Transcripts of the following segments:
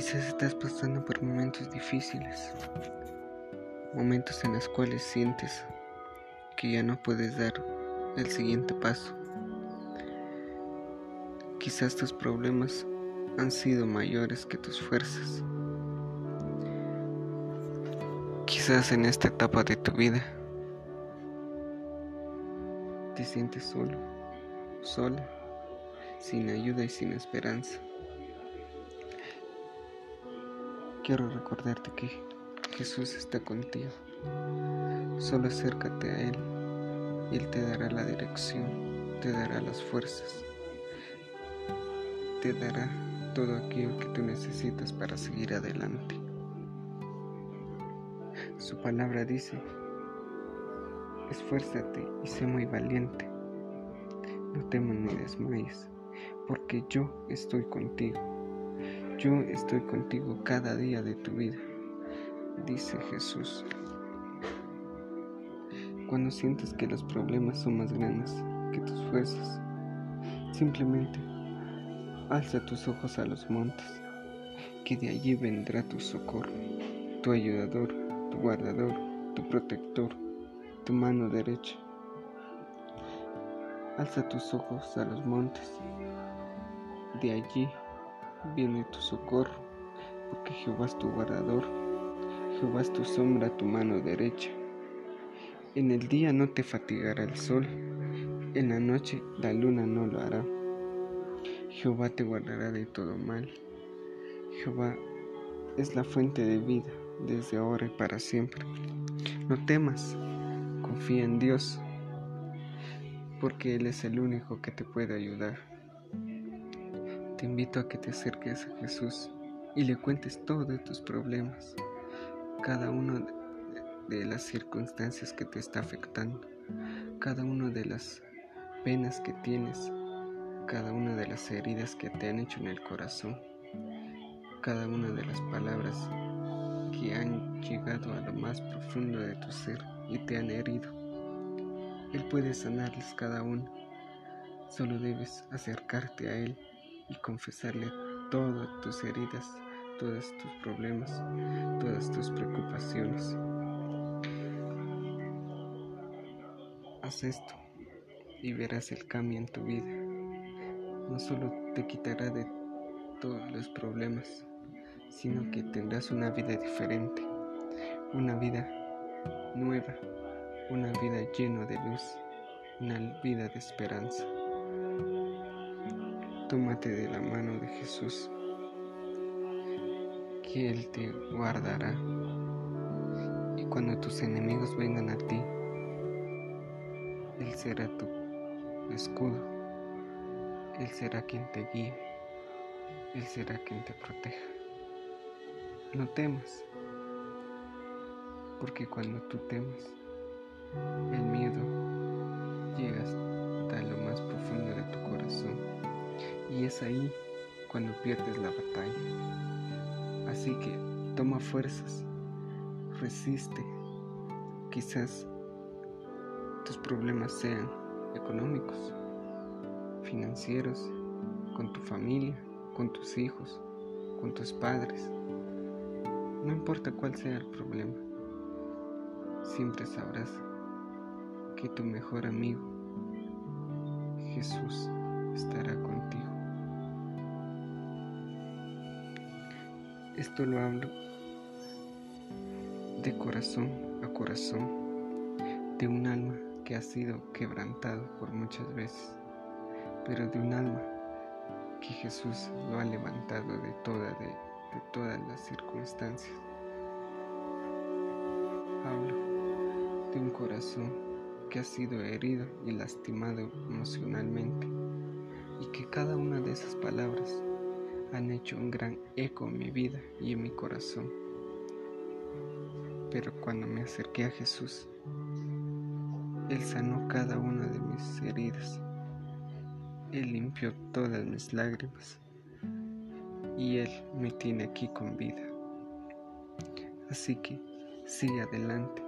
Quizás estás pasando por momentos difíciles, momentos en los cuales sientes que ya no puedes dar el siguiente paso. Quizás tus problemas han sido mayores que tus fuerzas. Quizás en esta etapa de tu vida te sientes solo, sola, sin ayuda y sin esperanza. Quiero recordarte que Jesús está contigo. Solo acércate a Él y Él te dará la dirección, te dará las fuerzas, te dará todo aquello que tú necesitas para seguir adelante. Su palabra dice, esfuérzate y sé muy valiente. No temas ni desmayes, porque yo estoy contigo. Yo estoy contigo cada día de tu vida, dice Jesús. Cuando sientes que los problemas son más grandes que tus fuerzas, simplemente alza tus ojos a los montes, que de allí vendrá tu socorro, tu ayudador, tu guardador, tu protector, tu mano derecha. Alza tus ojos a los montes, de allí viene tu socorro, porque Jehová es tu guardador, Jehová es tu sombra, tu mano derecha. En el día no te fatigará el sol, en la noche la luna no lo hará. Jehová te guardará de todo mal. Jehová es la fuente de vida desde ahora y para siempre. No temas, confía en Dios, porque Él es el único que te puede ayudar. Te invito a que te acerques a Jesús y le cuentes todos tus problemas, cada una de las circunstancias que te está afectando, cada una de las penas que tienes, cada una de las heridas que te han hecho en el corazón, cada una de las palabras que han llegado a lo más profundo de tu ser y te han herido. Él puede sanarles cada una, solo debes acercarte a Él y confesarle todas tus heridas, todos tus problemas, todas tus preocupaciones. Haz esto y verás el cambio en tu vida. No solo te quitará de todos los problemas, sino que tendrás una vida diferente, una vida nueva, una vida llena de luz, una vida de esperanza. Tómate de la mano de Jesús, que Él te guardará. Y cuando tus enemigos vengan a ti, Él será tu escudo. Él será quien te guíe. Él será quien te proteja. No temas, porque cuando tú temas, el miedo llega y es ahí cuando pierdes la batalla. Así que toma fuerzas, resiste. Quizás tus problemas sean económicos, financieros, con tu familia, con tus hijos, con tus padres. No importa cuál sea el problema, siempre sabrás que tu mejor amigo, Jesús, estará contigo. Esto lo hablo de corazón a corazón, de un alma que ha sido quebrantado por muchas veces, pero de un alma que Jesús lo ha levantado de, toda, de, de todas las circunstancias. Hablo de un corazón que ha sido herido y lastimado emocionalmente y que cada una de esas palabras han hecho un gran eco en mi vida y en mi corazón. Pero cuando me acerqué a Jesús, Él sanó cada una de mis heridas. Él limpió todas mis lágrimas y Él me tiene aquí con vida. Así que sigue adelante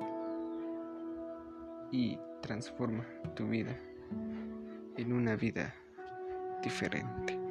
y transforma tu vida en una vida diferente.